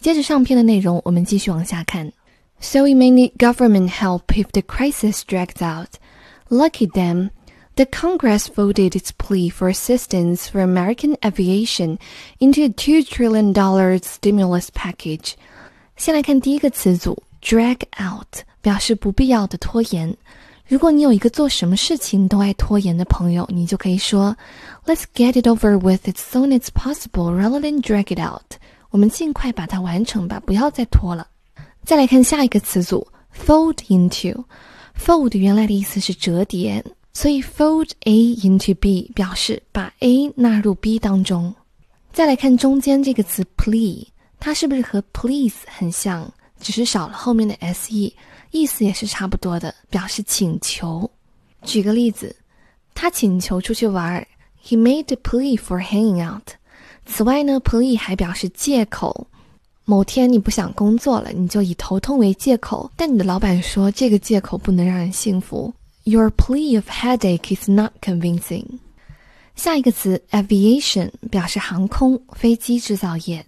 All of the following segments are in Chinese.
接着上篇的内容，我们继续往下看。So we may need government help if the crisis drags out. Lucky them. The Congress voted its plea for assistance for American aviation into a $2 trillion stimulus package. 先来看第一个词组 drag out，表示不必要的拖延。如果你有一个做什么事情都爱拖延的朋友，你就可以说 Let's get it over with as soon as possible rather than drag it out。 我们尽快把它完成吧，不要再拖了。再来看下一个词组 fold into。fold 原来的意思是折叠。所以 fold A into B 表示把 A 纳入 B 当中。再来看中间这个词 plea，它是不是和 please 很像，只是少了后面的 se，意思也是差不多的，表示请求。举个例子，他请求出去玩，He made a plea for hanging out。此外呢，plea 还表示借口。某天你不想工作了，你就以头痛为借口，但你的老板说这个借口不能让人信服。Your plea of headache is not convincing。下一个词 aviation 表示航空、飞机制造业。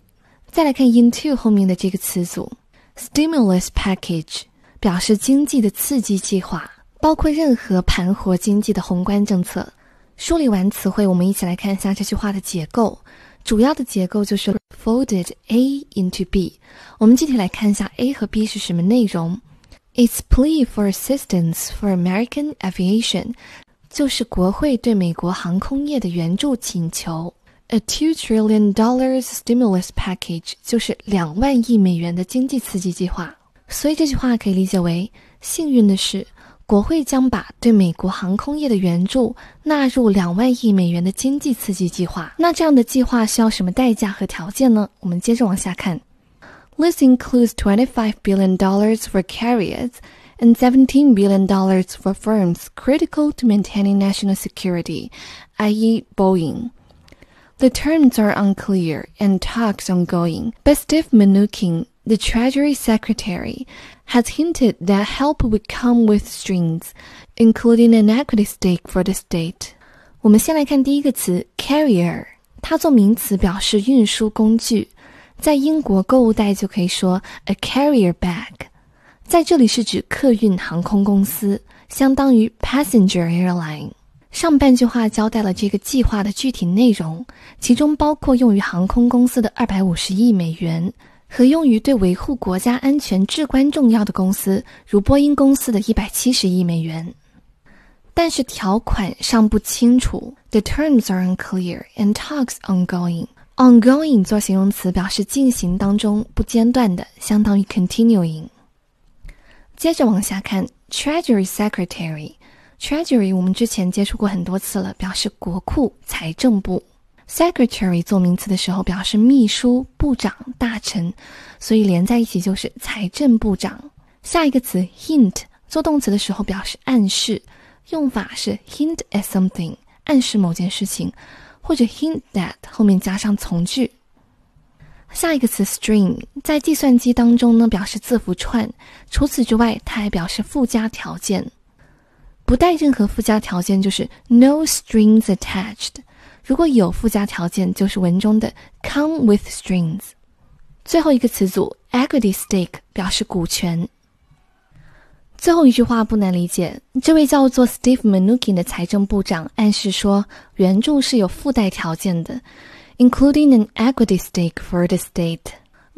再来看 into 后面的这个词组 stimulus package 表示经济的刺激计划，包括任何盘活经济的宏观政策。梳理完词汇，我们一起来看一下这句话的结构。主要的结构就是 folded A into B。我们具体来看一下 A 和 B 是什么内容。Its plea for assistance for American aviation，就是国会对美国航空业的援助请求。A two trillion dollars stimulus package，就是两万亿美元的经济刺激计划。所以这句话可以理解为：幸运的是，国会将把对美国航空业的援助纳入两万亿美元的经济刺激计划。那这样的计划需要什么代价和条件呢？我们接着往下看。This includes $25 billion for carriers and $17 billion for firms critical to maintaining national security, i.e., Boeing. The terms are unclear and talks ongoing, but Steve Mnuchin, the Treasury Secretary, has hinted that help would come with strings, including an equity stake for the state. 我们先来看第一个词 carrier，它做名词表示运输工具。在英国，购物袋就可以说 a carrier bag，在这里是指客运航空公司，相当于 passenger airline。上半句话交代了这个计划的具体内容，其中包括用于航空公司的二百五十亿美元，和用于对维护国家安全至关重要的公司，如波音公司的一百七十亿美元。但是条款尚不清楚，the terms are unclear and talks ongoing。Ongoing 做形容词，表示进行当中不间断的，相当于 continuing。接着往下看，Treasury Secretary，Treasury 我们之前接触过很多次了，表示国库、财政部。Secretary 做名词的时候表示秘书、部长、大臣，所以连在一起就是财政部长。下一个词 Hint 做动词的时候表示暗示，用法是 hint at something，暗示某件事情。或者 hint that 后面加上从句。下一个词 string 在计算机当中呢表示字符串，除此之外，它还表示附加条件。不带任何附加条件就是 no strings attached。如果有附加条件，就是文中的 come with strings。最后一个词组 equity stake 表示股权。最后一句话不难理解，这位叫做 Steve Mnuchin 的财政部长暗示说，援助是有附带条件的，including an equity stake for the state，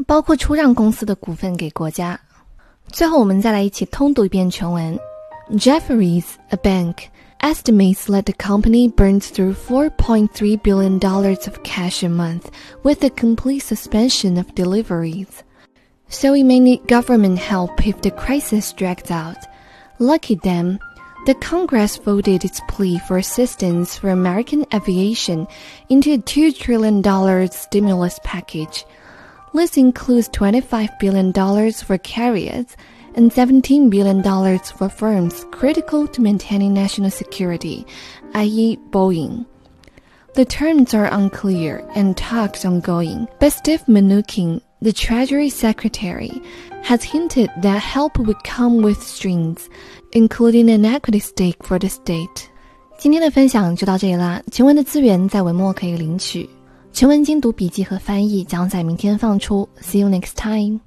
包括出让公司的股份给国家。最后，我们再来一起通读一遍全文。Jefferies, a bank, estimates that the company burns through $4.3 billion of cash a month with a complete suspension of deliveries. so we may need government help if the crisis drags out. Lucky them, the Congress voted its plea for assistance for American aviation into a $2 trillion stimulus package. This includes $25 billion for carriers and $17 billion for firms critical to maintaining national security, i.e., Boeing. The terms are unclear and talks ongoing, but Steve Mnuchin, the Treasury Secretary, has hinted that help would come with strings, including an equity stake for the state. 今天的分享就到这里啦，全文的资源在文末可以领取。 全文精读笔记和翻译将在明天放出。See you next time.